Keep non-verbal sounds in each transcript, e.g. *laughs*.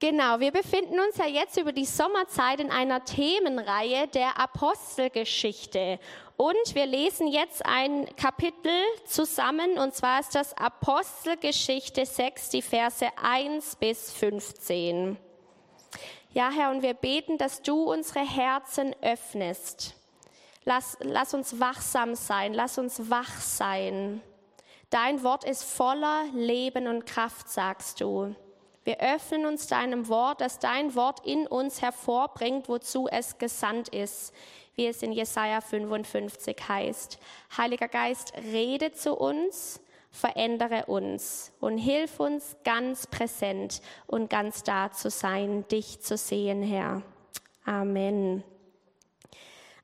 Genau, wir befinden uns ja jetzt über die Sommerzeit in einer Themenreihe der Apostelgeschichte. Und wir lesen jetzt ein Kapitel zusammen, und zwar ist das Apostelgeschichte 6, die Verse 1 bis 15. Ja, Herr, und wir beten, dass du unsere Herzen öffnest. Lass, lass uns wachsam sein, lass uns wach sein. Dein Wort ist voller Leben und Kraft, sagst du. Wir öffnen uns deinem Wort, dass dein Wort in uns hervorbringt, wozu es gesandt ist, wie es in Jesaja 55 heißt. Heiliger Geist, rede zu uns, verändere uns und hilf uns ganz präsent und ganz da zu sein, dich zu sehen, Herr. Amen.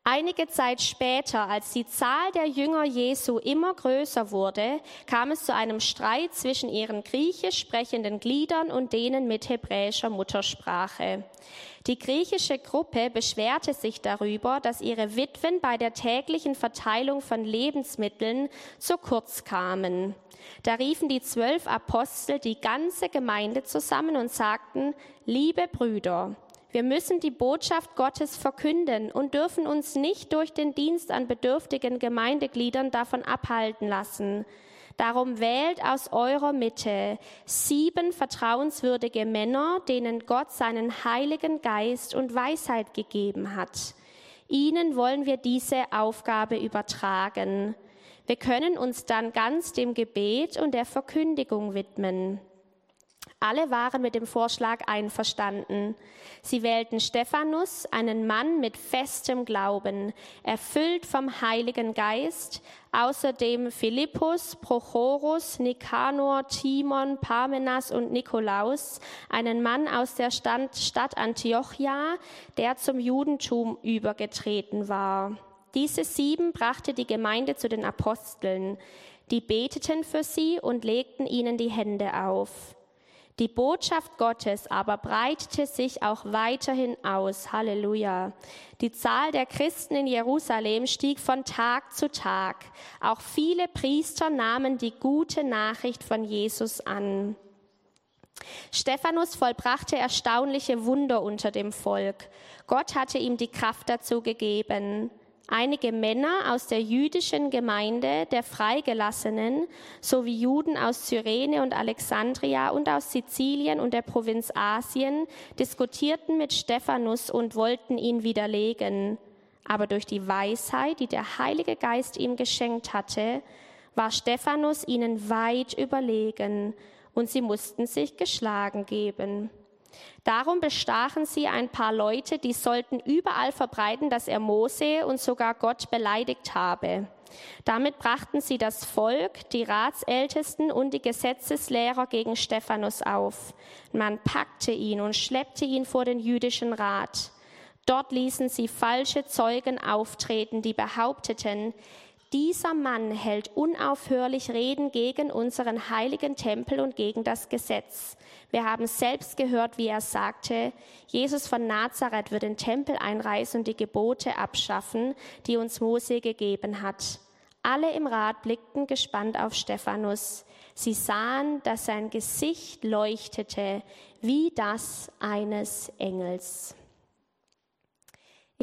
Einige Zeit später, als die Zahl der Jünger Jesu immer größer wurde, kam es zu einem Streit zwischen ihren griechisch sprechenden Gliedern und denen mit hebräischer Muttersprache. Die griechische Gruppe beschwerte sich darüber, dass ihre Witwen bei der täglichen Verteilung von Lebensmitteln zu kurz kamen. Da riefen die zwölf Apostel die ganze Gemeinde zusammen und sagten, liebe Brüder, wir müssen die Botschaft Gottes verkünden und dürfen uns nicht durch den Dienst an bedürftigen Gemeindegliedern davon abhalten lassen. Darum wählt aus eurer Mitte sieben vertrauenswürdige Männer, denen Gott seinen Heiligen Geist und Weisheit gegeben hat. Ihnen wollen wir diese Aufgabe übertragen. Wir können uns dann ganz dem Gebet und der Verkündigung widmen. Alle waren mit dem Vorschlag einverstanden. Sie wählten Stephanus, einen Mann mit festem Glauben, erfüllt vom Heiligen Geist, außerdem Philippus, Prochorus, Nikanor, Timon, Parmenas und Nikolaus, einen Mann aus der Stadt Antiochia, der zum Judentum übergetreten war. Diese sieben brachte die Gemeinde zu den Aposteln. Die beteten für sie und legten ihnen die Hände auf. Die Botschaft Gottes aber breitete sich auch weiterhin aus. Halleluja. Die Zahl der Christen in Jerusalem stieg von Tag zu Tag. Auch viele Priester nahmen die gute Nachricht von Jesus an. Stephanus vollbrachte erstaunliche Wunder unter dem Volk. Gott hatte ihm die Kraft dazu gegeben. Einige Männer aus der jüdischen Gemeinde der Freigelassenen sowie Juden aus Cyrene und Alexandria und aus Sizilien und der Provinz Asien diskutierten mit Stephanus und wollten ihn widerlegen. Aber durch die Weisheit, die der Heilige Geist ihm geschenkt hatte, war Stephanus ihnen weit überlegen und sie mussten sich geschlagen geben. Darum bestachen sie ein paar Leute, die sollten überall verbreiten, dass er Mose und sogar Gott beleidigt habe. Damit brachten sie das Volk, die Ratsältesten und die Gesetzeslehrer gegen Stephanus auf. Man packte ihn und schleppte ihn vor den jüdischen Rat. Dort ließen sie falsche Zeugen auftreten, die behaupteten, dieser Mann hält unaufhörlich Reden gegen unseren heiligen Tempel und gegen das Gesetz. Wir haben selbst gehört, wie er sagte, Jesus von Nazareth wird den Tempel einreißen und die Gebote abschaffen, die uns Mose gegeben hat. Alle im Rat blickten gespannt auf Stephanus. Sie sahen, dass sein Gesicht leuchtete wie das eines Engels.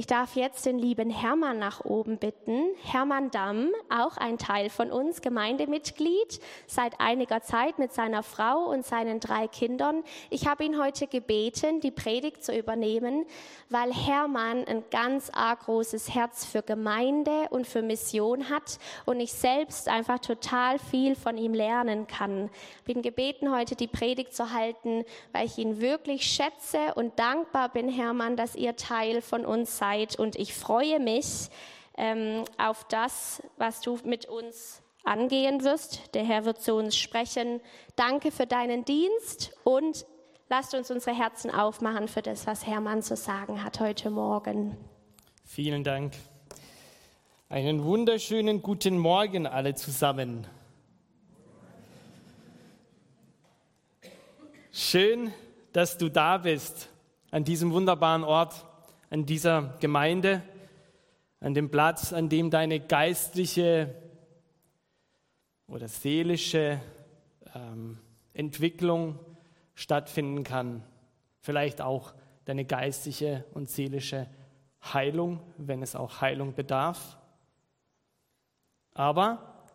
Ich darf jetzt den lieben Hermann nach oben bitten. Hermann Damm, auch ein Teil von uns, Gemeindemitglied, seit einiger Zeit mit seiner Frau und seinen drei Kindern. Ich habe ihn heute gebeten, die Predigt zu übernehmen, weil Hermann ein ganz arg großes Herz für Gemeinde und für Mission hat und ich selbst einfach total viel von ihm lernen kann. Bin gebeten, heute die Predigt zu halten, weil ich ihn wirklich schätze und dankbar bin, Hermann, dass ihr Teil von uns Zeit und ich freue mich ähm, auf das, was du mit uns angehen wirst. Der Herr wird zu uns sprechen. Danke für deinen Dienst und lasst uns unsere Herzen aufmachen für das, was Hermann zu sagen hat heute Morgen. Vielen Dank. Einen wunderschönen guten Morgen alle zusammen. Schön, dass du da bist an diesem wunderbaren Ort an dieser Gemeinde, an dem Platz, an dem deine geistliche oder seelische ähm, Entwicklung stattfinden kann. vielleicht auch deine geistige und seelische Heilung, wenn es auch Heilung bedarf. Aber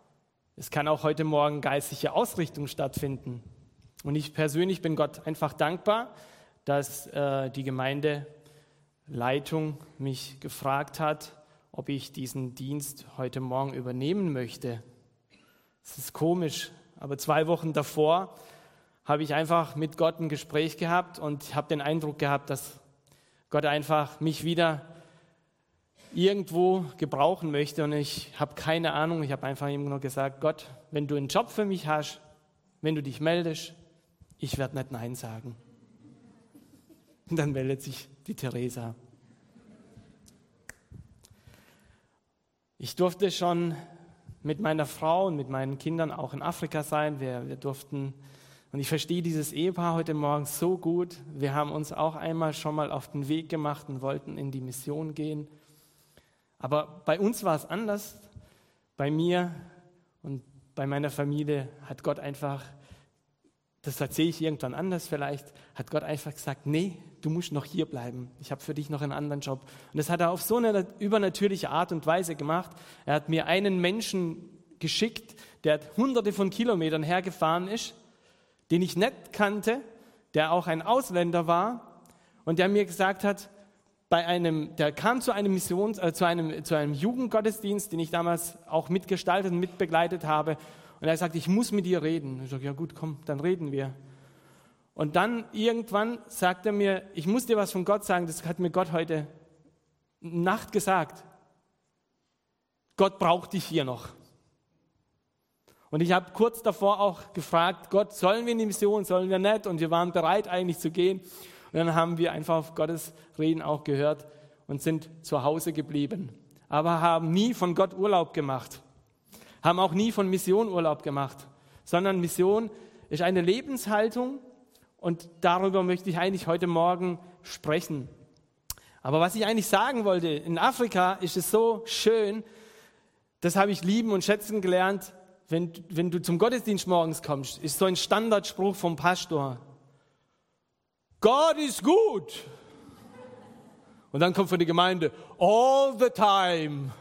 es kann auch heute Morgen geistliche Ausrichtung stattfinden. Und ich persönlich bin Gott einfach dankbar, dass äh, die Gemeindeleitung mich gefragt hat, ob ich diesen Dienst heute Morgen übernehmen möchte. Es ist komisch, aber zwei Wochen davor habe ich einfach mit Gott ein Gespräch gehabt und habe den Eindruck gehabt, dass Gott einfach mich wieder irgendwo gebrauchen möchte und ich habe keine Ahnung. Ich habe einfach ihm nur gesagt, Gott, wenn du einen Job für mich hast, wenn du dich meldest, ich werde nicht Nein sagen. Und dann meldet sich die Theresa. Ich durfte schon mit meiner Frau und mit meinen Kindern auch in Afrika sein. Wir, wir durften, und ich verstehe dieses Ehepaar heute Morgen so gut. Wir haben uns auch einmal schon mal auf den Weg gemacht und wollten in die Mission gehen. Aber bei uns war es anders. Bei mir und bei meiner Familie hat Gott einfach, das erzähle ich irgendwann anders vielleicht, hat Gott einfach gesagt, nee, du musst noch hier bleiben. Ich habe für dich noch einen anderen Job. Und das hat er auf so eine übernatürliche Art und Weise gemacht. Er hat mir einen Menschen geschickt, der hunderte von Kilometern hergefahren ist, den ich nicht kannte, der auch ein Ausländer war und der mir gesagt hat, bei einem, der kam zu einem Missions, äh, zu einem, zu einem Jugendgottesdienst, den ich damals auch mitgestaltet und mitbegleitet habe. Und er sagt, ich muss mit dir reden. Ich sage, ja gut, komm, dann reden wir. Und dann irgendwann sagt er mir, ich muss dir was von Gott sagen, das hat mir Gott heute Nacht gesagt. Gott braucht dich hier noch. Und ich habe kurz davor auch gefragt, Gott, sollen wir in die Mission, sollen wir nicht? Und wir waren bereit eigentlich zu gehen. Und dann haben wir einfach auf Gottes Reden auch gehört und sind zu Hause geblieben. Aber haben nie von Gott Urlaub gemacht. Haben auch nie von Mission Urlaub gemacht. Sondern Mission ist eine Lebenshaltung und darüber möchte ich eigentlich heute Morgen sprechen. Aber was ich eigentlich sagen wollte, in Afrika ist es so schön, das habe ich lieben und schätzen gelernt, wenn, wenn du zum Gottesdienst morgens kommst, ist so ein Standardspruch vom Pastor. Gott ist gut. Und dann kommt von der Gemeinde, all the time.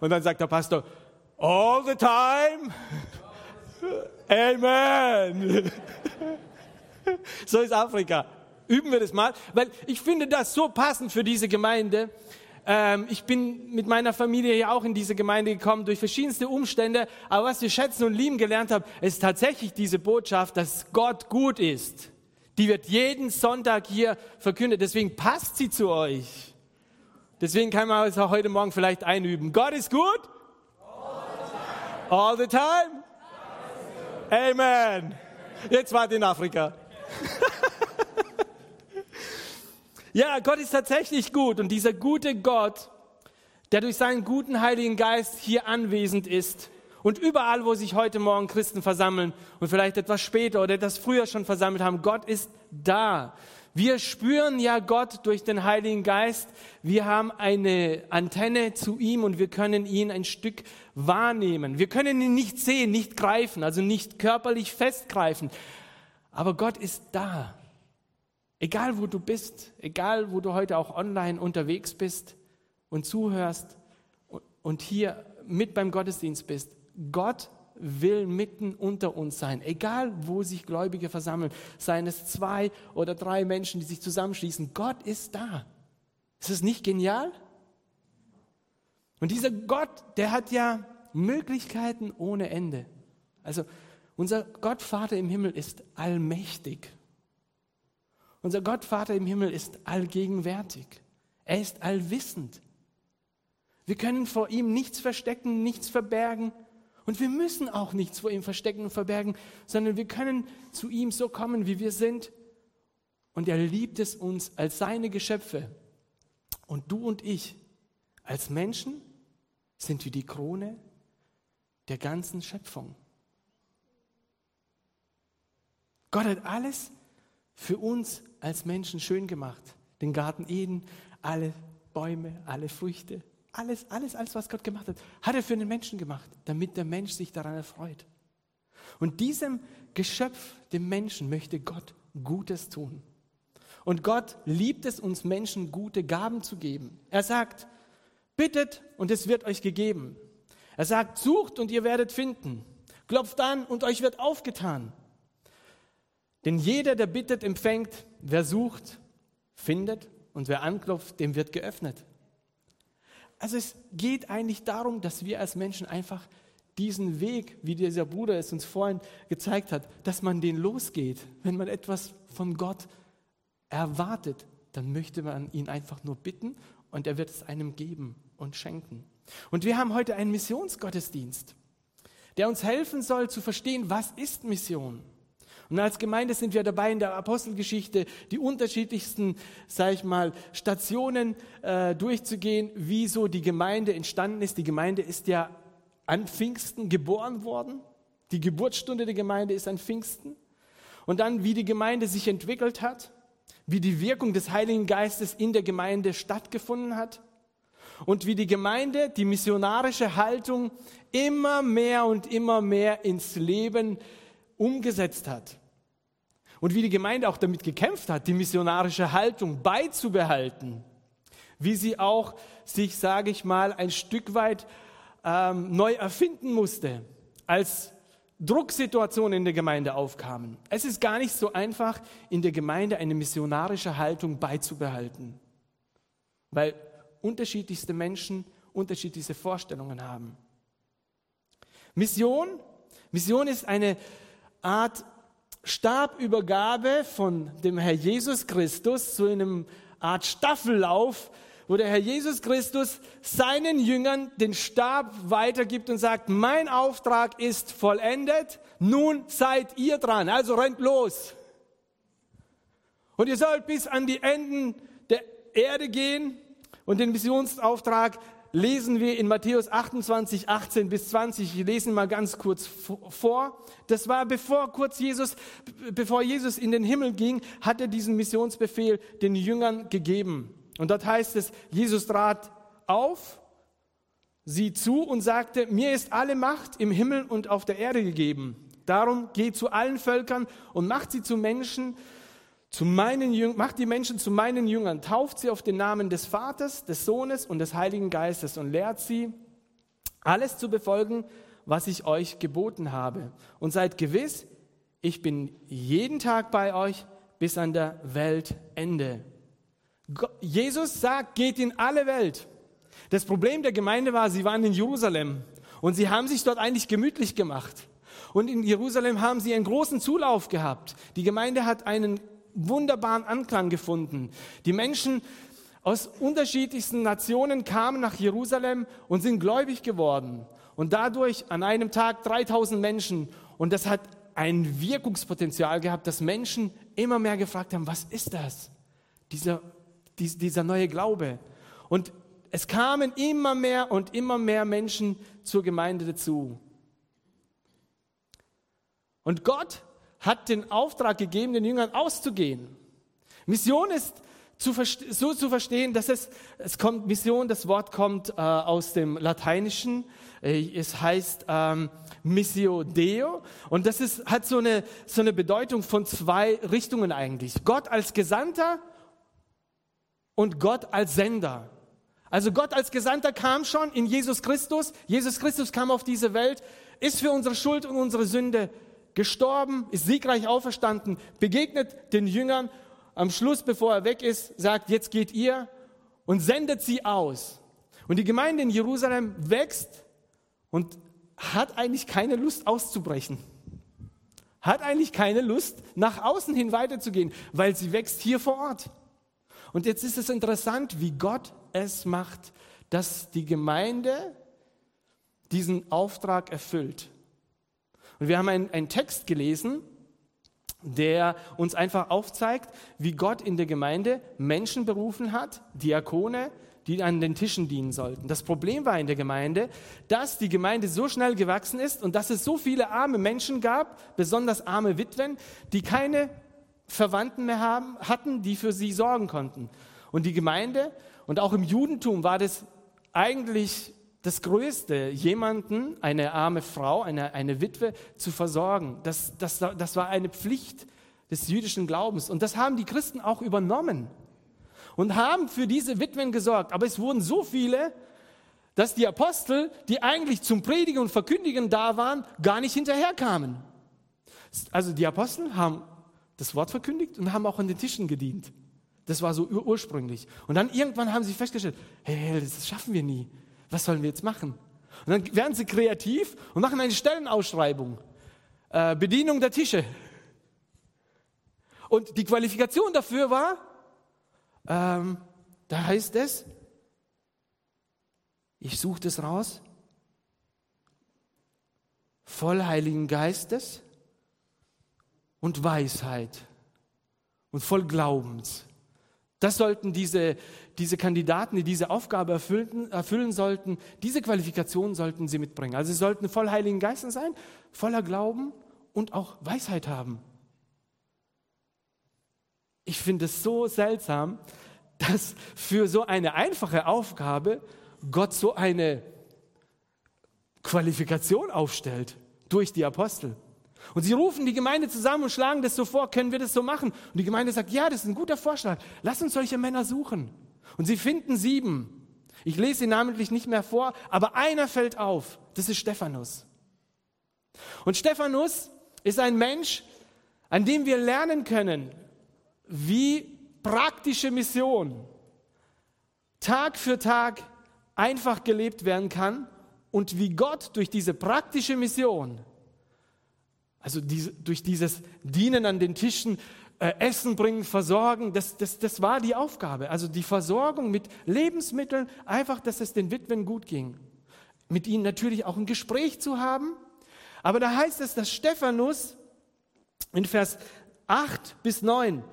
Und dann sagt der Pastor, all the time. Amen. *laughs* So ist Afrika. Üben wir das mal, weil ich finde das so passend für diese Gemeinde. Ähm, ich bin mit meiner Familie ja auch in diese Gemeinde gekommen durch verschiedenste Umstände. Aber was wir schätzen und lieben gelernt haben, ist tatsächlich diese Botschaft, dass Gott gut ist. Die wird jeden Sonntag hier verkündet. Deswegen passt sie zu euch. Deswegen kann man es auch heute Morgen vielleicht einüben. Gott ist gut? All the time? Amen. Jetzt wart in Afrika. Ja, Gott ist tatsächlich gut und dieser gute Gott, der durch seinen guten Heiligen Geist hier anwesend ist, und überall, wo sich heute Morgen Christen versammeln und vielleicht etwas später oder etwas früher schon versammelt haben, Gott ist da. Wir spüren ja Gott durch den Heiligen Geist. Wir haben eine Antenne zu ihm und wir können ihn ein Stück wahrnehmen. Wir können ihn nicht sehen, nicht greifen, also nicht körperlich festgreifen. Aber Gott ist da. Egal wo du bist, egal wo du heute auch online unterwegs bist und zuhörst und hier mit beim Gottesdienst bist, Gott will mitten unter uns sein, egal wo sich Gläubige versammeln, seien es zwei oder drei Menschen, die sich zusammenschließen. Gott ist da. Ist es nicht genial? Und dieser Gott, der hat ja Möglichkeiten ohne Ende. Also unser Gott Vater im Himmel ist allmächtig. Unser Gott Vater im Himmel ist allgegenwärtig. Er ist allwissend. Wir können vor ihm nichts verstecken, nichts verbergen. Und wir müssen auch nichts vor ihm verstecken und verbergen, sondern wir können zu ihm so kommen, wie wir sind. Und er liebt es uns als seine Geschöpfe. Und du und ich als Menschen sind wir die Krone der ganzen Schöpfung. Gott hat alles für uns als Menschen schön gemacht. Den Garten Eden, alle Bäume, alle Früchte, alles, alles, alles, was Gott gemacht hat, hat er für den Menschen gemacht, damit der Mensch sich daran erfreut. Und diesem Geschöpf, dem Menschen, möchte Gott Gutes tun. Und Gott liebt es, uns Menschen gute Gaben zu geben. Er sagt, bittet und es wird euch gegeben. Er sagt, sucht und ihr werdet finden. Klopft an und euch wird aufgetan. Denn jeder, der bittet, empfängt. Wer sucht, findet. Und wer anklopft, dem wird geöffnet. Also es geht eigentlich darum, dass wir als Menschen einfach diesen Weg, wie dieser Bruder es uns vorhin gezeigt hat, dass man den losgeht. Wenn man etwas von Gott erwartet, dann möchte man ihn einfach nur bitten und er wird es einem geben und schenken. Und wir haben heute einen Missionsgottesdienst, der uns helfen soll zu verstehen, was ist Mission. Und als Gemeinde sind wir dabei, in der Apostelgeschichte die unterschiedlichsten, sage ich mal, Stationen äh, durchzugehen, wie so die Gemeinde entstanden ist. Die Gemeinde ist ja an Pfingsten geboren worden. Die Geburtsstunde der Gemeinde ist an Pfingsten. Und dann, wie die Gemeinde sich entwickelt hat, wie die Wirkung des Heiligen Geistes in der Gemeinde stattgefunden hat und wie die Gemeinde die missionarische Haltung immer mehr und immer mehr ins Leben umgesetzt hat. Und wie die Gemeinde auch damit gekämpft hat, die missionarische Haltung beizubehalten. Wie sie auch sich, sage ich mal, ein Stück weit ähm, neu erfinden musste, als Drucksituationen in der Gemeinde aufkamen. Es ist gar nicht so einfach, in der Gemeinde eine missionarische Haltung beizubehalten, weil unterschiedlichste Menschen unterschiedliche Vorstellungen haben. Mission, Mission ist eine Art Stabübergabe von dem Herr Jesus Christus zu einem Art Staffellauf, wo der Herr Jesus Christus seinen Jüngern den Stab weitergibt und sagt, mein Auftrag ist vollendet, nun seid ihr dran, also rennt los. Und ihr sollt bis an die Enden der Erde gehen und den Missionsauftrag lesen wir in Matthäus 28, 18 bis 20. Ich lese mal ganz kurz vor. Das war bevor kurz Jesus, bevor Jesus in den Himmel ging, hat er diesen Missionsbefehl den Jüngern gegeben. Und dort heißt es, Jesus trat auf, sie zu und sagte, mir ist alle Macht im Himmel und auf der Erde gegeben. Darum geht zu allen Völkern und macht sie zu Menschen, zu meinen Jüngern, macht die Menschen zu meinen Jüngern, tauft sie auf den Namen des Vaters, des Sohnes und des Heiligen Geistes und lehrt sie, alles zu befolgen, was ich euch geboten habe. Und seid gewiss, ich bin jeden Tag bei euch bis an der Weltende. Jesus sagt, geht in alle Welt. Das Problem der Gemeinde war, sie waren in Jerusalem und sie haben sich dort eigentlich gemütlich gemacht. Und in Jerusalem haben sie einen großen Zulauf gehabt. Die Gemeinde hat einen wunderbaren Anklang gefunden. Die Menschen aus unterschiedlichsten Nationen kamen nach Jerusalem und sind gläubig geworden. Und dadurch an einem Tag 3000 Menschen. Und das hat ein Wirkungspotenzial gehabt, dass Menschen immer mehr gefragt haben, was ist das? Dieser, dieser neue Glaube. Und es kamen immer mehr und immer mehr Menschen zur Gemeinde dazu. Und Gott hat den Auftrag gegeben, den Jüngern auszugehen. Mission ist zu so zu verstehen, dass es, es kommt, Mission, das Wort kommt äh, aus dem Lateinischen. Äh, es heißt ähm, Missio Deo. Und das ist, hat so eine, so eine Bedeutung von zwei Richtungen eigentlich. Gott als Gesandter und Gott als Sender. Also Gott als Gesandter kam schon in Jesus Christus. Jesus Christus kam auf diese Welt, ist für unsere Schuld und unsere Sünde gestorben, ist siegreich auferstanden, begegnet den Jüngern, am Schluss, bevor er weg ist, sagt, jetzt geht ihr und sendet sie aus. Und die Gemeinde in Jerusalem wächst und hat eigentlich keine Lust auszubrechen. Hat eigentlich keine Lust, nach außen hin weiterzugehen, weil sie wächst hier vor Ort. Und jetzt ist es interessant, wie Gott es macht, dass die Gemeinde diesen Auftrag erfüllt. Und wir haben einen, einen Text gelesen, der uns einfach aufzeigt, wie Gott in der Gemeinde Menschen berufen hat, Diakone, die an den Tischen dienen sollten. Das Problem war in der Gemeinde, dass die Gemeinde so schnell gewachsen ist und dass es so viele arme Menschen gab, besonders arme Witwen, die keine Verwandten mehr haben, hatten, die für sie sorgen konnten. Und die Gemeinde und auch im Judentum war das eigentlich das Größte, jemanden, eine arme Frau, eine, eine Witwe zu versorgen. Das, das, das war eine Pflicht des jüdischen Glaubens. Und das haben die Christen auch übernommen und haben für diese Witwen gesorgt. Aber es wurden so viele, dass die Apostel, die eigentlich zum Predigen und Verkündigen da waren, gar nicht hinterherkamen. Also die Apostel haben das Wort verkündigt und haben auch an den Tischen gedient. Das war so ur ursprünglich. Und dann irgendwann haben sie festgestellt, hey, das schaffen wir nie. Was sollen wir jetzt machen? Und dann werden sie kreativ und machen eine Stellenausschreibung. Äh, Bedienung der Tische. Und die Qualifikation dafür war, ähm, da heißt es, ich suche das raus, voll Heiligen Geistes und Weisheit und voll Glaubens. Das sollten diese, diese Kandidaten, die diese Aufgabe erfüllen, erfüllen sollten, diese Qualifikationen sollten sie mitbringen. Also sie sollten voll Heiligen Geistes sein, voller Glauben und auch Weisheit haben. Ich finde es so seltsam, dass für so eine einfache Aufgabe Gott so eine Qualifikation aufstellt durch die Apostel. Und sie rufen die Gemeinde zusammen und schlagen das so vor, können wir das so machen? Und die Gemeinde sagt, ja, das ist ein guter Vorschlag. Lass uns solche Männer suchen. Und sie finden sieben. Ich lese sie namentlich nicht mehr vor, aber einer fällt auf. Das ist Stephanus. Und Stephanus ist ein Mensch, an dem wir lernen können, wie praktische Mission Tag für Tag einfach gelebt werden kann und wie Gott durch diese praktische Mission, also diese, durch dieses Dienen an den Tischen, äh, Essen bringen, versorgen, das, das, das war die Aufgabe. Also die Versorgung mit Lebensmitteln, einfach, dass es den Witwen gut ging. Mit ihnen natürlich auch ein Gespräch zu haben. Aber da heißt es, dass Stephanus in Vers 8 bis 9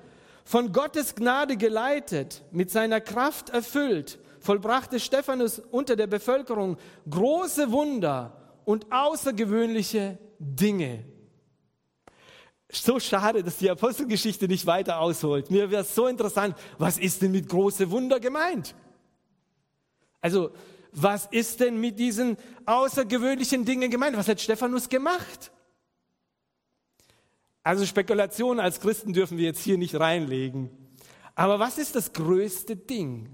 von Gottes Gnade geleitet, mit seiner Kraft erfüllt, vollbrachte Stephanus unter der Bevölkerung große Wunder und außergewöhnliche Dinge. So schade, dass die Apostelgeschichte nicht weiter ausholt. Mir wäre es so interessant, was ist denn mit große Wunder gemeint? Also, was ist denn mit diesen außergewöhnlichen Dingen gemeint? Was hat Stephanus gemacht? Also Spekulationen als Christen dürfen wir jetzt hier nicht reinlegen. Aber was ist das größte Ding,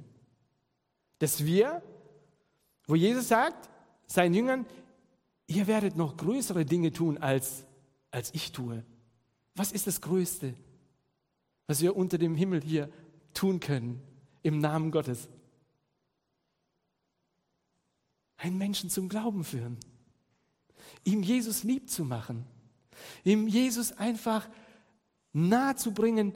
dass wir, wo Jesus sagt, seinen Jüngern, ihr werdet noch größere Dinge tun, als, als ich tue. Was ist das Größte, was wir unter dem Himmel hier tun können im Namen Gottes? Einen Menschen zum Glauben führen, ihm Jesus lieb zu machen ihm Jesus einfach nahe zu bringen,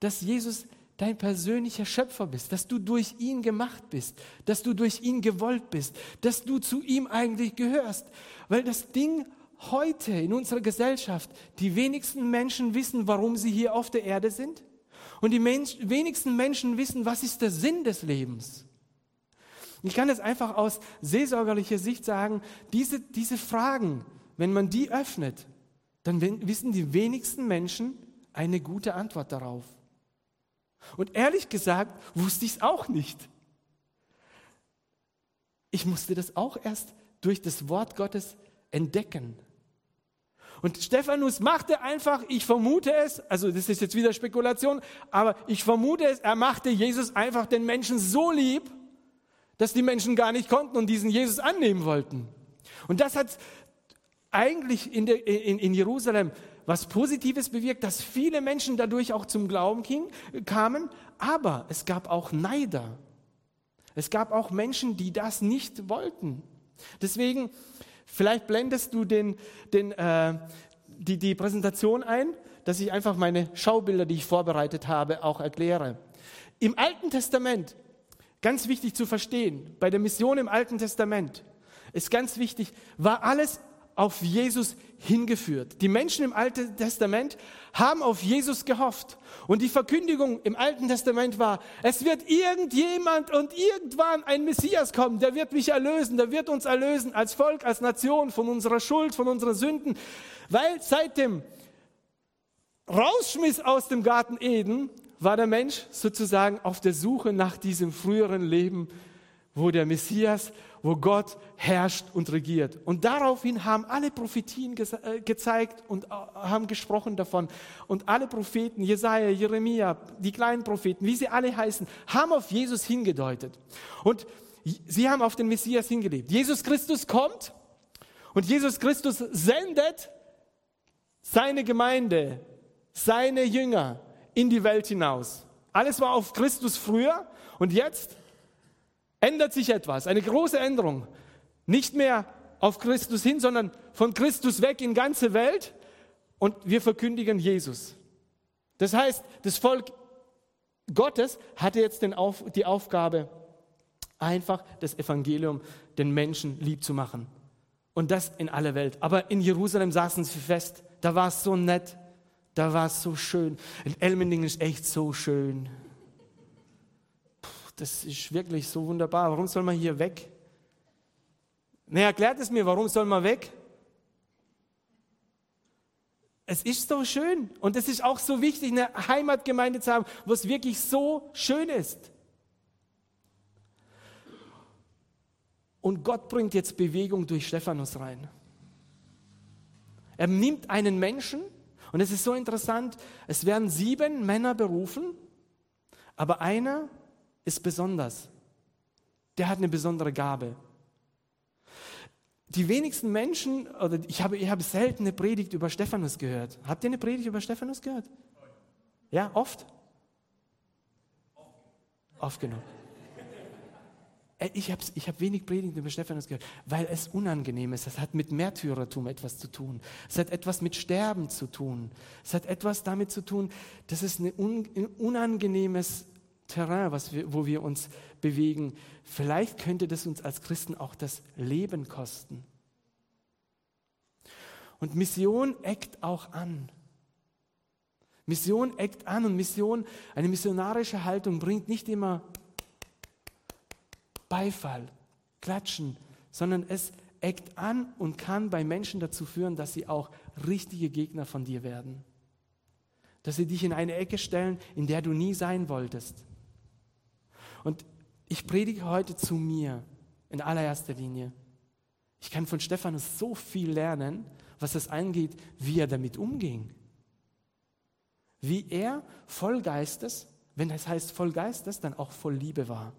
dass Jesus dein persönlicher Schöpfer bist, dass du durch ihn gemacht bist, dass du durch ihn gewollt bist, dass du zu ihm eigentlich gehörst. Weil das Ding heute in unserer Gesellschaft, die wenigsten Menschen wissen, warum sie hier auf der Erde sind. Und die Mensch, wenigsten Menschen wissen, was ist der Sinn des Lebens. Ich kann es einfach aus seelsorgerlicher Sicht sagen, diese, diese Fragen, wenn man die öffnet, dann wissen die wenigsten Menschen eine gute Antwort darauf. Und ehrlich gesagt wusste ich es auch nicht. Ich musste das auch erst durch das Wort Gottes entdecken. Und Stephanus machte einfach, ich vermute es, also das ist jetzt wieder Spekulation, aber ich vermute es, er machte Jesus einfach den Menschen so lieb, dass die Menschen gar nicht konnten und diesen Jesus annehmen wollten. Und das hat eigentlich in, der, in, in Jerusalem was Positives bewirkt, dass viele Menschen dadurch auch zum Glauben ging, kamen, aber es gab auch Neider. Es gab auch Menschen, die das nicht wollten. Deswegen, vielleicht blendest du den, den, äh, die, die Präsentation ein, dass ich einfach meine Schaubilder, die ich vorbereitet habe, auch erkläre. Im Alten Testament, ganz wichtig zu verstehen, bei der Mission im Alten Testament, ist ganz wichtig, war alles auf Jesus hingeführt. Die Menschen im Alten Testament haben auf Jesus gehofft. Und die Verkündigung im Alten Testament war, es wird irgendjemand und irgendwann ein Messias kommen, der wird mich erlösen, der wird uns erlösen als Volk, als Nation von unserer Schuld, von unseren Sünden. Weil seit dem Rausschmiss aus dem Garten Eden war der Mensch sozusagen auf der Suche nach diesem früheren Leben, wo der Messias, wo Gott herrscht und regiert. Und daraufhin haben alle Prophetien äh, gezeigt und äh, haben gesprochen davon. Und alle Propheten, Jesaja, Jeremia, die kleinen Propheten, wie sie alle heißen, haben auf Jesus hingedeutet. Und sie haben auf den Messias hingelebt. Jesus Christus kommt und Jesus Christus sendet seine Gemeinde, seine Jünger in die Welt hinaus. Alles war auf Christus früher und jetzt ändert sich etwas, eine große Änderung. Nicht mehr auf Christus hin, sondern von Christus weg in ganze Welt und wir verkündigen Jesus. Das heißt, das Volk Gottes hatte jetzt Auf, die Aufgabe, einfach das Evangelium den Menschen lieb zu machen. Und das in aller Welt. Aber in Jerusalem saßen sie fest. Da war es so nett. Da war es so schön. In Elmendingen ist echt so schön das ist wirklich so wunderbar. Warum soll man hier weg? Na, erklärt es mir, warum soll man weg? Es ist so schön und es ist auch so wichtig, eine Heimatgemeinde zu haben, wo es wirklich so schön ist. Und Gott bringt jetzt Bewegung durch Stephanus rein. Er nimmt einen Menschen und es ist so interessant, es werden sieben Männer berufen, aber einer ist besonders. Der hat eine besondere Gabe. Die wenigsten Menschen, oder ich habe, ich habe selten eine Predigt über Stephanus gehört. Habt ihr eine Predigt über Stephanus gehört? Ja, oft? Oft genug. Äh, ich habe ich hab wenig Predigten über Stephanus gehört, weil es unangenehm ist. Es hat mit Märtyrertum etwas zu tun. Es hat etwas mit Sterben zu tun. Es hat etwas damit zu tun, dass es ein unangenehmes Terrain, was wir, wo wir uns bewegen. Vielleicht könnte das uns als Christen auch das Leben kosten. Und Mission eckt auch an. Mission eckt an und Mission, eine missionarische Haltung bringt nicht immer Beifall, Klatschen, sondern es eckt an und kann bei Menschen dazu führen, dass sie auch richtige Gegner von dir werden. Dass sie dich in eine Ecke stellen, in der du nie sein wolltest. Und ich predige heute zu mir in allererster Linie. Ich kann von Stephanus so viel lernen, was es angeht, wie er damit umging. Wie er voll Geistes, wenn das heißt voll Geistes, dann auch voll Liebe war.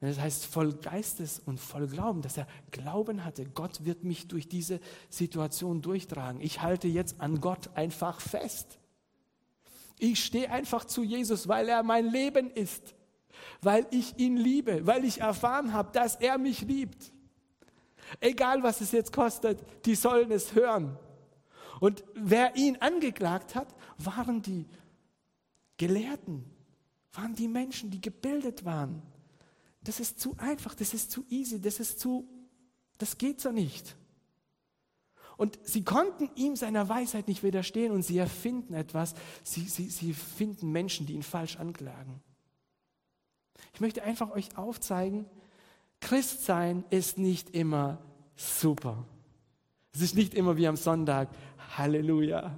Wenn das heißt voll Geistes und voll Glauben, dass er Glauben hatte, Gott wird mich durch diese Situation durchtragen. Ich halte jetzt an Gott einfach fest. Ich stehe einfach zu Jesus, weil er mein Leben ist, weil ich ihn liebe, weil ich erfahren habe, dass er mich liebt. Egal was es jetzt kostet, die sollen es hören. Und wer ihn angeklagt hat, waren die Gelehrten, waren die Menschen, die gebildet waren. Das ist zu einfach, das ist zu easy, das ist zu, das geht so nicht. Und sie konnten ihm seiner Weisheit nicht widerstehen und sie erfinden etwas. Sie, sie, sie finden Menschen, die ihn falsch anklagen. Ich möchte einfach euch aufzeigen, Christsein ist nicht immer super. Es ist nicht immer wie am Sonntag, Halleluja.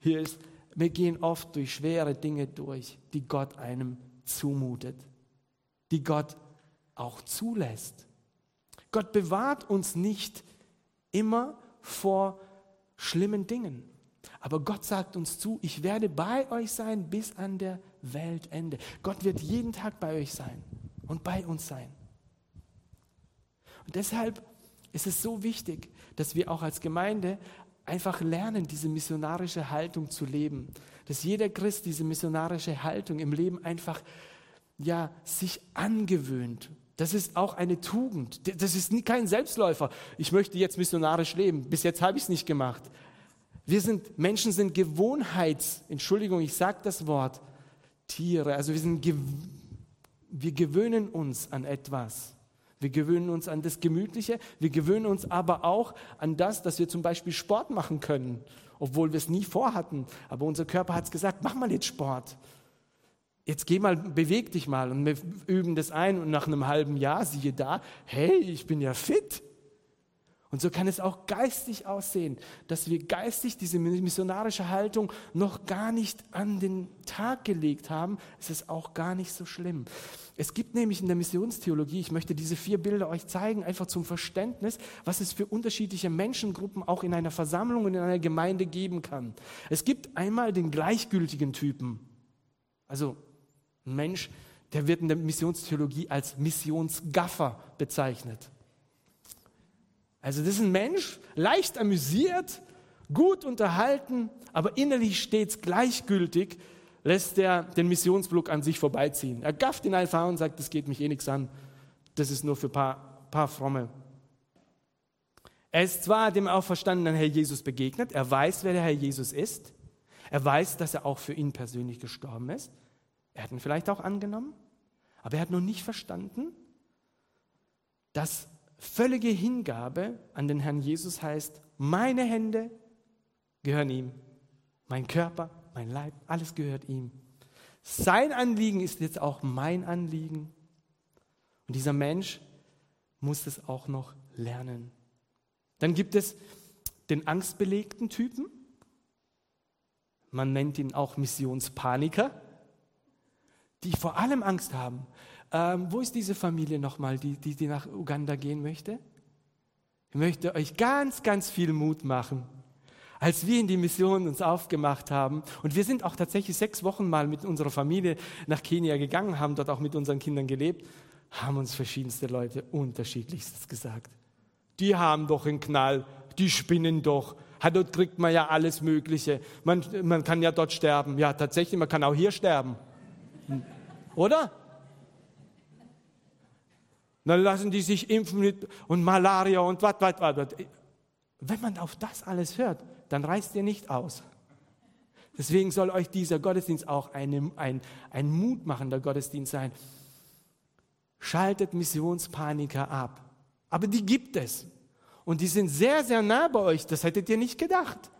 Hier ist, wir gehen oft durch schwere Dinge durch, die Gott einem zumutet, die Gott auch zulässt. Gott bewahrt uns nicht immer vor schlimmen Dingen. Aber Gott sagt uns zu, ich werde bei euch sein bis an der Weltende. Gott wird jeden Tag bei euch sein und bei uns sein. Und deshalb ist es so wichtig, dass wir auch als Gemeinde einfach lernen, diese missionarische Haltung zu leben. Dass jeder Christ diese missionarische Haltung im Leben einfach ja, sich angewöhnt das ist auch eine Tugend. Das ist kein Selbstläufer. Ich möchte jetzt missionarisch leben. Bis jetzt habe ich es nicht gemacht. Wir sind, Menschen sind Gewohnheits, Entschuldigung, ich sage das Wort, Tiere. Also wir, sind, wir gewöhnen uns an etwas. Wir gewöhnen uns an das Gemütliche. Wir gewöhnen uns aber auch an das, dass wir zum Beispiel Sport machen können, obwohl wir es nie vorhatten. Aber unser Körper hat es gesagt, mach mal jetzt Sport. Jetzt geh mal, beweg dich mal und wir üben das ein und nach einem halben Jahr siehe da, hey, ich bin ja fit. Und so kann es auch geistig aussehen, dass wir geistig diese missionarische Haltung noch gar nicht an den Tag gelegt haben. Es ist auch gar nicht so schlimm. Es gibt nämlich in der Missionstheologie, ich möchte diese vier Bilder euch zeigen, einfach zum Verständnis, was es für unterschiedliche Menschengruppen auch in einer Versammlung und in einer Gemeinde geben kann. Es gibt einmal den gleichgültigen Typen. Also ein Mensch, der wird in der Missionstheologie als Missionsgaffer bezeichnet. Also das ist ein Mensch, leicht amüsiert, gut unterhalten, aber innerlich stets gleichgültig, lässt er den Missionsblock an sich vorbeiziehen. Er gafft ihn einfach und sagt, das geht mich eh nichts an. Das ist nur für ein paar, paar Fromme. Er ist zwar dem auferstandenen Herr Jesus begegnet, er weiß, wer der Herr Jesus ist, er weiß, dass er auch für ihn persönlich gestorben ist, er hat ihn vielleicht auch angenommen, aber er hat noch nicht verstanden, dass völlige Hingabe an den Herrn Jesus heißt, meine Hände gehören ihm, mein Körper, mein Leib, alles gehört ihm. Sein Anliegen ist jetzt auch mein Anliegen. Und dieser Mensch muss es auch noch lernen. Dann gibt es den angstbelegten Typen. Man nennt ihn auch Missionspaniker, die vor allem Angst haben. Ähm, wo ist diese Familie nochmal, die, die, die nach Uganda gehen möchte? Ich möchte euch ganz, ganz viel Mut machen. Als wir in die Mission uns aufgemacht haben, und wir sind auch tatsächlich sechs Wochen mal mit unserer Familie nach Kenia gegangen, haben dort auch mit unseren Kindern gelebt, haben uns verschiedenste Leute unterschiedlichstes gesagt. Die haben doch einen Knall, die spinnen doch. Dort kriegt man ja alles Mögliche. Man, man kann ja dort sterben. Ja, tatsächlich, man kann auch hier sterben. Oder? Dann lassen die sich impfen mit und Malaria und was, was, was. Wenn man auf das alles hört, dann reißt ihr nicht aus. Deswegen soll euch dieser Gottesdienst auch ein, ein, ein mutmachender Gottesdienst sein. Schaltet Missionspaniker ab. Aber die gibt es. Und die sind sehr, sehr nah bei euch. Das hättet ihr nicht gedacht.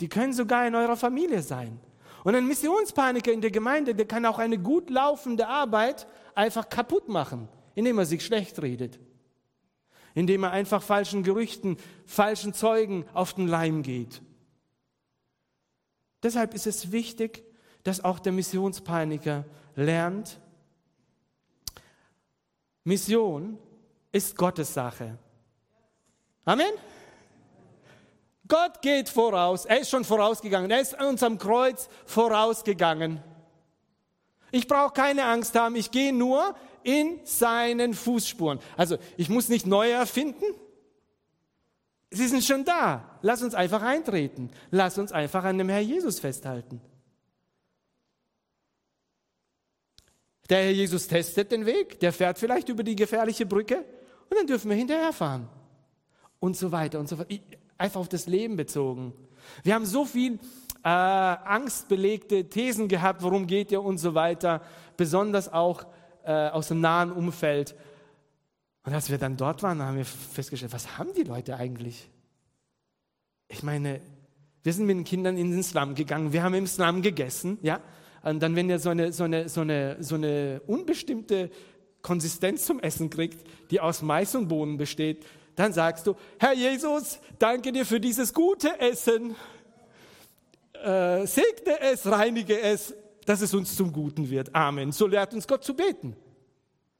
Die können sogar in eurer Familie sein. Und ein Missionspaniker in der Gemeinde, der kann auch eine gut laufende Arbeit einfach kaputt machen, indem er sich schlecht redet, indem er einfach falschen Gerüchten, falschen Zeugen auf den Leim geht. Deshalb ist es wichtig, dass auch der Missionspeiniger lernt, Mission ist Gottes Sache. Amen. Gott geht voraus. Er ist schon vorausgegangen. Er ist an unserem Kreuz vorausgegangen. Ich brauche keine Angst haben, ich gehe nur in seinen Fußspuren. Also ich muss nicht neu erfinden. Sie sind schon da. Lass uns einfach eintreten. Lass uns einfach an dem Herr Jesus festhalten. Der Herr Jesus testet den Weg, der fährt vielleicht über die gefährliche Brücke und dann dürfen wir hinterherfahren. Und so weiter und so fort. Einfach auf das Leben bezogen. Wir haben so viel äh, angstbelegte Thesen gehabt, worum geht ihr und so weiter, besonders auch äh, aus dem nahen Umfeld. Und als wir dann dort waren, haben wir festgestellt, was haben die Leute eigentlich? Ich meine, wir sind mit den Kindern in den Slum gegangen, wir haben im Slum gegessen, ja. Und dann, wenn ihr so eine, so eine, so eine, so eine unbestimmte Konsistenz zum Essen kriegt, die aus Mais und Bohnen besteht, dann sagst du, Herr Jesus, danke dir für dieses gute Essen äh, segne es, reinige es, dass es uns zum Guten wird. Amen. So lehrt uns Gott zu beten.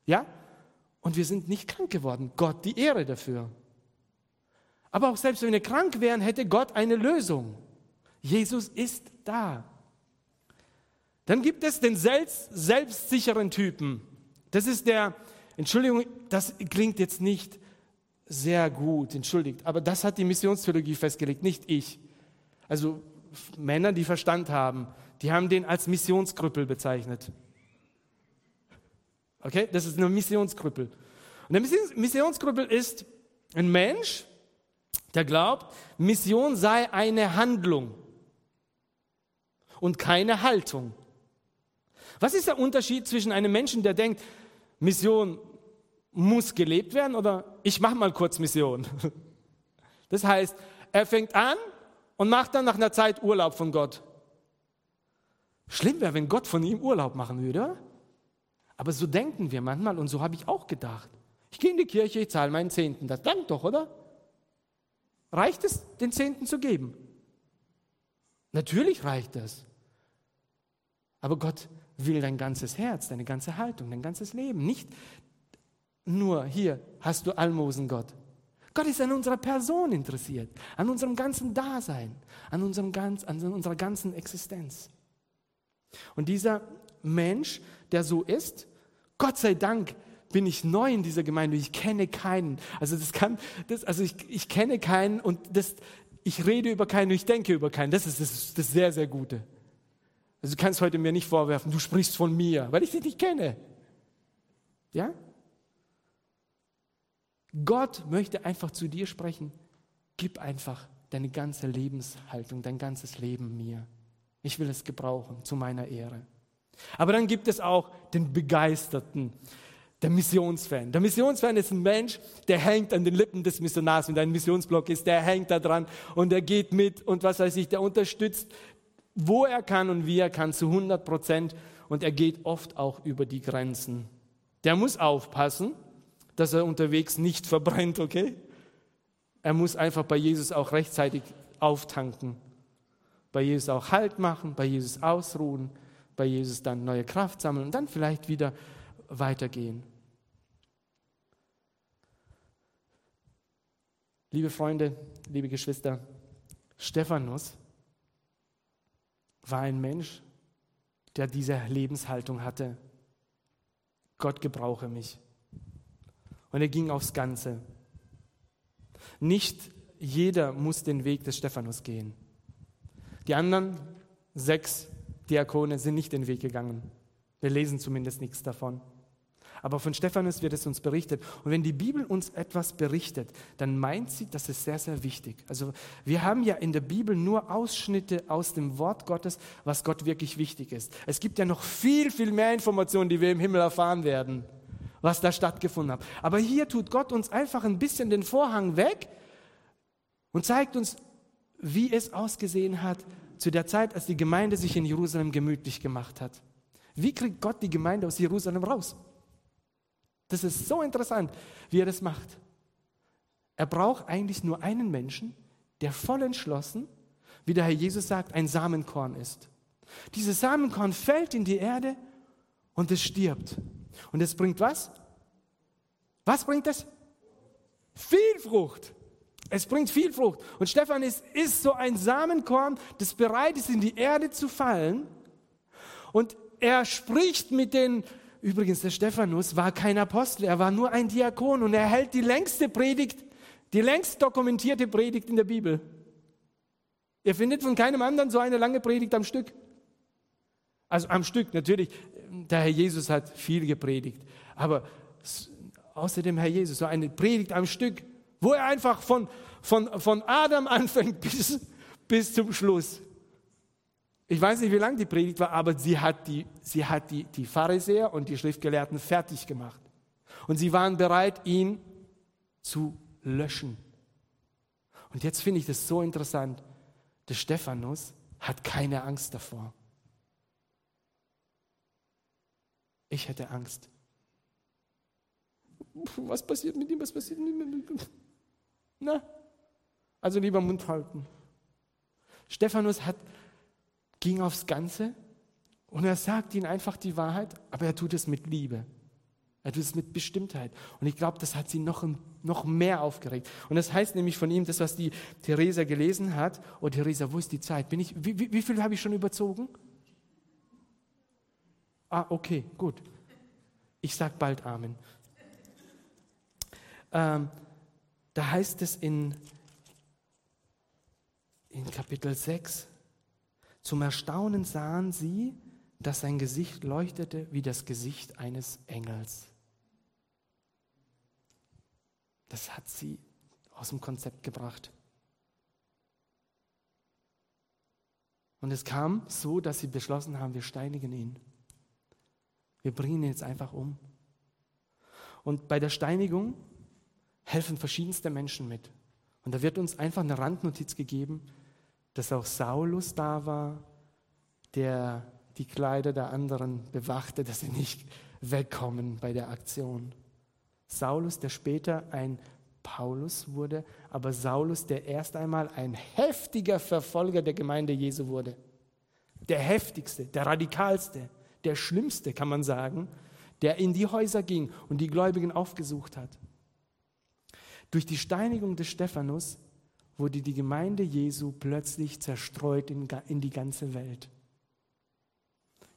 Ja? Und wir sind nicht krank geworden. Gott die Ehre dafür. Aber auch selbst wenn wir krank wären, hätte Gott eine Lösung. Jesus ist da. Dann gibt es den selbst, selbstsicheren Typen. Das ist der, Entschuldigung, das klingt jetzt nicht sehr gut, entschuldigt, aber das hat die Missionstheologie festgelegt, nicht ich. Also Männer, die Verstand haben, die haben den als Missionskrüppel bezeichnet. Okay, das ist eine Missionskrüppel. Und der Missionskrüppel ist ein Mensch, der glaubt, Mission sei eine Handlung und keine Haltung. Was ist der Unterschied zwischen einem Menschen, der denkt, Mission muss gelebt werden oder ich mache mal kurz Mission? *laughs* Das heißt, er fängt an und macht dann nach einer Zeit Urlaub von Gott. Schlimm wäre, wenn Gott von ihm Urlaub machen würde. Aber so denken wir manchmal und so habe ich auch gedacht. Ich gehe in die Kirche, ich zahle meinen Zehnten. Das dankt doch, oder? Reicht es, den Zehnten zu geben? Natürlich reicht das. Aber Gott will dein ganzes Herz, deine ganze Haltung, dein ganzes Leben. Nicht nur hier hast du Almosen Gott. Gott ist an unserer Person interessiert, an unserem ganzen Dasein, an, unserem ganz, an unserer ganzen Existenz. Und dieser Mensch, der so ist, Gott sei Dank bin ich neu in dieser Gemeinde, ich kenne keinen. Also das kann, das, also ich, ich kenne keinen und das, ich rede über keinen und ich denke über keinen. Das ist das, das sehr, sehr Gute. Also du kannst heute mir nicht vorwerfen, du sprichst von mir, weil ich dich nicht kenne. Ja? Gott möchte einfach zu dir sprechen. Gib einfach deine ganze Lebenshaltung, dein ganzes Leben mir. Ich will es gebrauchen zu meiner Ehre. Aber dann gibt es auch den Begeisterten, der Missionsfan. Der Missionsfan ist ein Mensch, der hängt an den Lippen des Missionars, wenn ein Missionsblock ist, der hängt da dran und der geht mit und was weiß ich, der unterstützt, wo er kann und wie er kann, zu 100 Prozent und er geht oft auch über die Grenzen. Der muss aufpassen, dass er unterwegs nicht verbrennt, okay? Er muss einfach bei Jesus auch rechtzeitig auftanken, bei Jesus auch Halt machen, bei Jesus ausruhen, bei Jesus dann neue Kraft sammeln und dann vielleicht wieder weitergehen. Liebe Freunde, liebe Geschwister, Stephanus war ein Mensch, der diese Lebenshaltung hatte. Gott gebrauche mich. Und er ging aufs Ganze. Nicht jeder muss den Weg des Stephanus gehen. Die anderen sechs Diakone sind nicht den Weg gegangen. Wir lesen zumindest nichts davon. Aber von Stephanus wird es uns berichtet. Und wenn die Bibel uns etwas berichtet, dann meint sie, das ist sehr, sehr wichtig. Also wir haben ja in der Bibel nur Ausschnitte aus dem Wort Gottes, was Gott wirklich wichtig ist. Es gibt ja noch viel, viel mehr Informationen, die wir im Himmel erfahren werden, was da stattgefunden hat. Aber hier tut Gott uns einfach ein bisschen den Vorhang weg und zeigt uns, wie es ausgesehen hat zu der Zeit, als die Gemeinde sich in Jerusalem gemütlich gemacht hat. Wie kriegt Gott die Gemeinde aus Jerusalem raus? Das ist so interessant, wie er das macht. Er braucht eigentlich nur einen Menschen, der voll entschlossen, wie der Herr Jesus sagt, ein Samenkorn ist. Dieses Samenkorn fällt in die Erde und es stirbt. Und es bringt was? Was bringt es? Viel Frucht. Es bringt viel Frucht. Und Stefan ist, ist so ein Samenkorn, das bereit ist, in die Erde zu fallen. Und er spricht mit den Übrigens, der Stephanus war kein Apostel, er war nur ein Diakon und er hält die längste Predigt, die längst dokumentierte Predigt in der Bibel. Ihr findet von keinem anderen so eine lange Predigt am Stück. Also am Stück, natürlich, der Herr Jesus hat viel gepredigt, aber außer dem Herr Jesus, so eine Predigt am Stück, wo er einfach von, von, von Adam *laughs* anfängt bis, bis zum Schluss. Ich weiß nicht, wie lang die Predigt war, aber sie hat, die, sie hat die, die Pharisäer und die Schriftgelehrten fertig gemacht. Und sie waren bereit, ihn zu löschen. Und jetzt finde ich das so interessant. Der Stephanus hat keine Angst davor. Ich hätte Angst. Was passiert mit ihm? Was passiert mit ihm? Na, also lieber Mund halten. Stephanus hat ging aufs Ganze und er sagt ihnen einfach die Wahrheit, aber er tut es mit Liebe. Er tut es mit Bestimmtheit. Und ich glaube, das hat sie noch, noch mehr aufgeregt. Und das heißt nämlich von ihm, das, was die Theresa gelesen hat, oh Theresa, wo ist die Zeit? Bin ich, wie, wie, wie viel habe ich schon überzogen? Ah, okay, gut. Ich sage bald Amen. Ähm, da heißt es in, in Kapitel 6, zum Erstaunen sahen sie, dass sein Gesicht leuchtete wie das Gesicht eines Engels. Das hat sie aus dem Konzept gebracht. Und es kam so, dass sie beschlossen haben, wir steinigen ihn. Wir bringen ihn jetzt einfach um. Und bei der Steinigung helfen verschiedenste Menschen mit. Und da wird uns einfach eine Randnotiz gegeben, dass auch Saulus da war, der die Kleider der anderen bewachte, dass sie nicht wegkommen bei der Aktion. Saulus, der später ein Paulus wurde, aber Saulus, der erst einmal ein heftiger Verfolger der Gemeinde Jesu wurde. Der heftigste, der radikalste, der schlimmste, kann man sagen, der in die Häuser ging und die Gläubigen aufgesucht hat. Durch die Steinigung des Stephanus wurde die Gemeinde Jesu plötzlich zerstreut in, in die ganze Welt.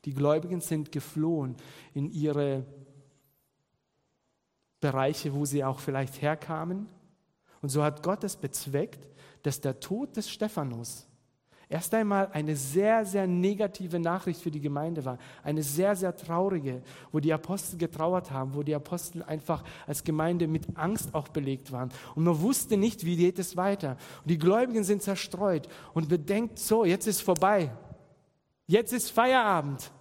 Die Gläubigen sind geflohen in ihre Bereiche, wo sie auch vielleicht herkamen. Und so hat Gott es bezweckt, dass der Tod des Stephanus erst einmal eine sehr, sehr negative Nachricht für die Gemeinde war. Eine sehr, sehr traurige, wo die Apostel getrauert haben, wo die Apostel einfach als Gemeinde mit Angst auch belegt waren. Und man wusste nicht, wie geht es weiter. Und die Gläubigen sind zerstreut und bedenkt so, jetzt ist vorbei. Jetzt ist Feierabend.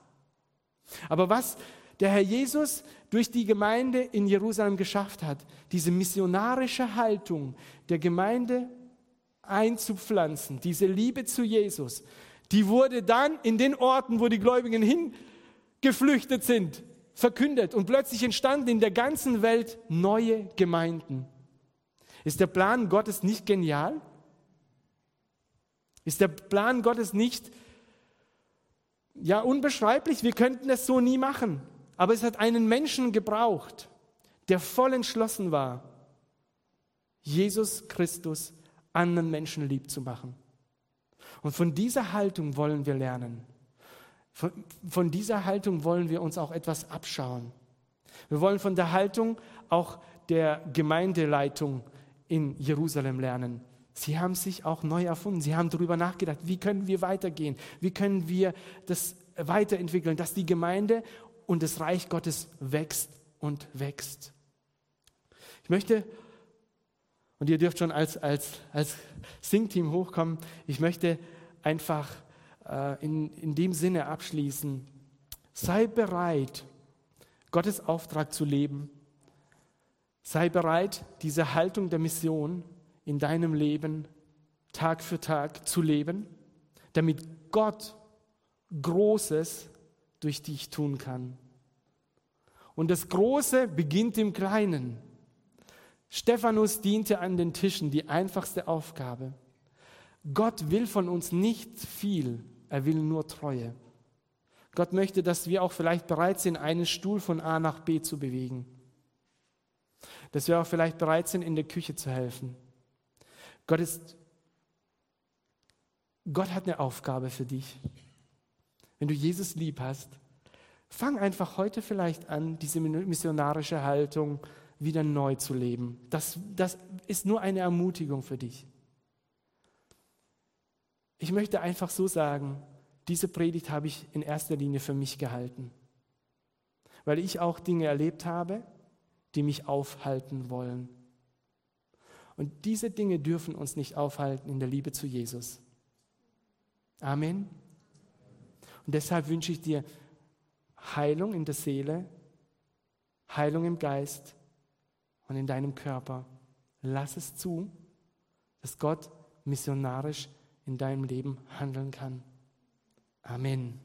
Aber was der Herr Jesus durch die Gemeinde in Jerusalem geschafft hat, diese missionarische Haltung der Gemeinde einzupflanzen, diese Liebe zu Jesus, die wurde dann in den Orten, wo die Gläubigen hingeflüchtet sind, verkündet und plötzlich entstanden in der ganzen Welt neue Gemeinden. Ist der Plan Gottes nicht genial? Ist der Plan Gottes nicht ja unbeschreiblich? Wir könnten es so nie machen. Aber es hat einen Menschen gebraucht, der voll entschlossen war, Jesus Christus anderen Menschen lieb zu machen. Und von dieser Haltung wollen wir lernen. Von, von, dieser Haltung wollen wir uns auch etwas abschauen. Wir wollen von der Haltung auch der Gemeindeleitung in Jerusalem lernen. Sie haben sich auch neu erfunden. Sie haben darüber nachgedacht, wie können wir weitergehen? Wie können wir das weiterentwickeln, dass die Gemeinde und das Reich Gottes wächst und wächst. Ich möchte und ihr dürft schon als, als, als Singteam hochkommen. Ich möchte einfach äh, in, in dem Sinne abschließen. Sei bereit, Gottes Auftrag zu leben. Sei bereit, diese Haltung der Mission in deinem Leben Tag für Tag zu leben, damit Gott Großes durch dich tun kann. Und das Große beginnt im Kleinen. Stephanus diente an den Tischen, die einfachste Aufgabe. Gott will von uns nicht viel, er will nur Treue. Gott möchte, dass wir auch vielleicht bereit sind, einen Stuhl von A nach B zu bewegen. Dass wir auch vielleicht bereit sind, in der Küche zu helfen. Gott, ist, Gott hat eine Aufgabe für dich. Wenn du Jesus lieb hast, fang einfach heute vielleicht an, diese missionarische Haltung wieder neu zu leben. Das, das ist nur eine Ermutigung für dich. Ich möchte einfach so sagen, diese Predigt habe ich in erster Linie für mich gehalten, weil ich auch Dinge erlebt habe, die mich aufhalten wollen. Und diese Dinge dürfen uns nicht aufhalten in der Liebe zu Jesus. Amen. Und deshalb wünsche ich dir Heilung in der Seele, Heilung im Geist und in deinem Körper. Lass es zu, dass Gott missionarisch in deinem Leben handeln kann. Amen.